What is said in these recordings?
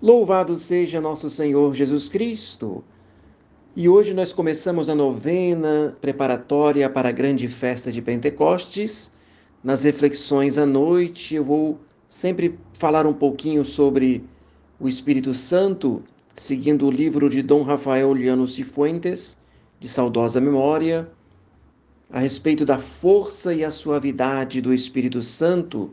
Louvado seja nosso Senhor Jesus Cristo! E hoje nós começamos a novena preparatória para a grande festa de Pentecostes. Nas reflexões à noite, eu vou sempre falar um pouquinho sobre o Espírito Santo, seguindo o livro de Dom Rafael Liano Cifuentes, de saudosa memória, a respeito da força e a suavidade do Espírito Santo.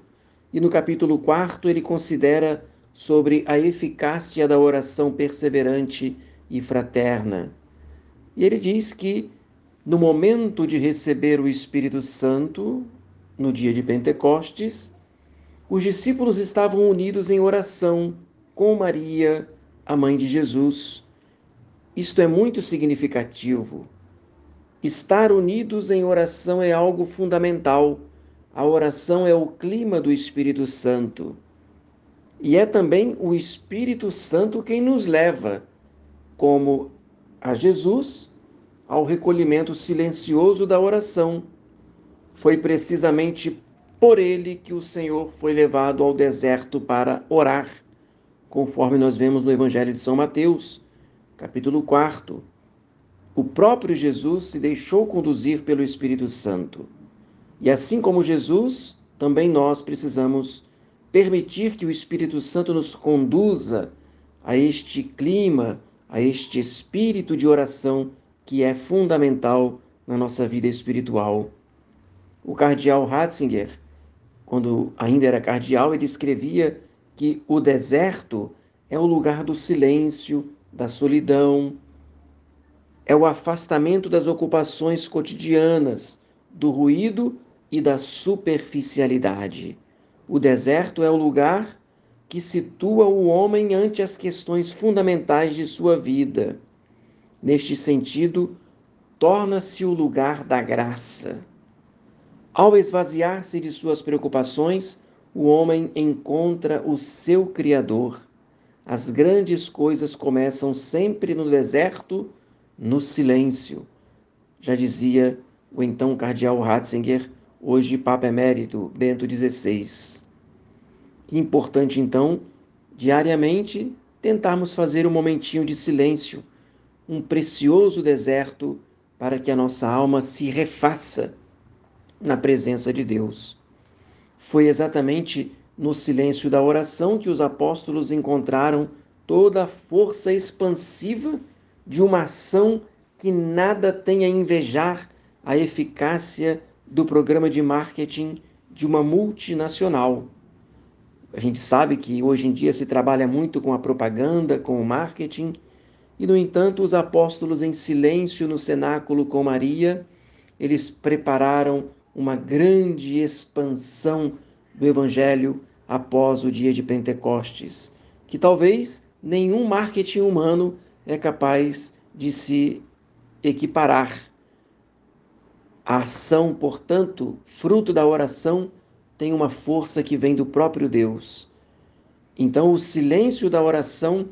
E no capítulo 4 ele considera sobre a eficácia da oração perseverante e fraterna. E ele diz que no momento de receber o Espírito Santo, no dia de Pentecostes, os discípulos estavam unidos em oração com Maria, a mãe de Jesus. Isto é muito significativo. Estar unidos em oração é algo fundamental. A oração é o clima do Espírito Santo. E é também o Espírito Santo quem nos leva, como a Jesus, ao recolhimento silencioso da oração. Foi precisamente por ele que o Senhor foi levado ao deserto para orar, conforme nós vemos no Evangelho de São Mateus, capítulo 4. O próprio Jesus se deixou conduzir pelo Espírito Santo. E assim como Jesus, também nós precisamos permitir que o Espírito Santo nos conduza a este clima, a este espírito de oração que é fundamental na nossa vida espiritual. O cardeal Ratzinger, quando ainda era cardeal, ele escrevia que o deserto é o lugar do silêncio, da solidão, é o afastamento das ocupações cotidianas, do ruído e da superficialidade. O deserto é o lugar que situa o homem ante as questões fundamentais de sua vida. Neste sentido, torna-se o lugar da graça. Ao esvaziar-se de suas preocupações, o homem encontra o seu Criador. As grandes coisas começam sempre no deserto, no silêncio. Já dizia o então cardeal Ratzinger hoje Papa Emérito Bento XVI. Que importante, então, diariamente tentarmos fazer um momentinho de silêncio, um precioso deserto para que a nossa alma se refaça na presença de Deus. Foi exatamente no silêncio da oração que os apóstolos encontraram toda a força expansiva de uma ação que nada tem a invejar a eficácia do programa de marketing de uma multinacional. A gente sabe que hoje em dia se trabalha muito com a propaganda, com o marketing, e no entanto, os apóstolos em silêncio no cenáculo com Maria, eles prepararam uma grande expansão do evangelho após o dia de Pentecostes, que talvez nenhum marketing humano é capaz de se equiparar a ação, portanto, fruto da oração, tem uma força que vem do próprio Deus. Então, o silêncio da oração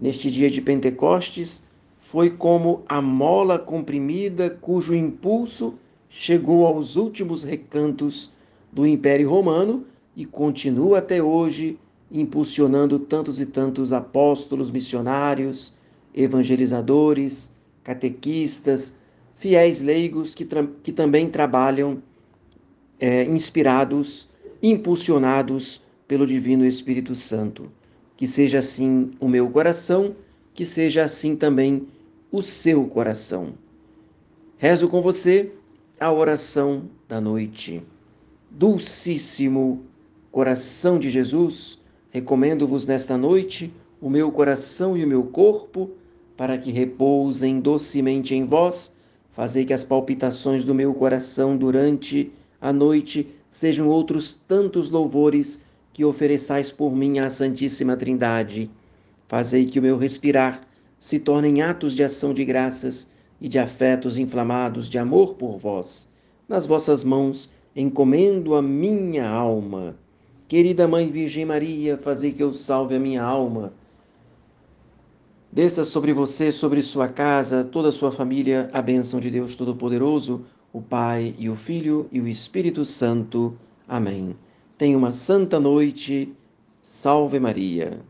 neste dia de Pentecostes foi como a mola comprimida cujo impulso chegou aos últimos recantos do Império Romano e continua até hoje impulsionando tantos e tantos apóstolos, missionários, evangelizadores, catequistas, fiéis leigos que, que também trabalham é, inspirados, impulsionados pelo Divino Espírito Santo. Que seja assim o meu coração, que seja assim também o seu coração. Rezo com você a oração da noite. Dulcíssimo coração de Jesus, recomendo-vos nesta noite o meu coração e o meu corpo, para que repousem docemente em vós Fazei que as palpitações do meu coração durante a noite sejam outros tantos louvores que ofereçais por mim à Santíssima Trindade. Fazei que o meu respirar se tornem atos de ação de graças e de afetos inflamados de amor por vós. Nas vossas mãos encomendo a minha alma. Querida Mãe Virgem Maria, fazei que eu salve a minha alma Desça sobre você, sobre sua casa, toda a sua família, a bênção de Deus Todo-Poderoso, o Pai e o Filho e o Espírito Santo. Amém. Tenha uma santa noite. Salve Maria.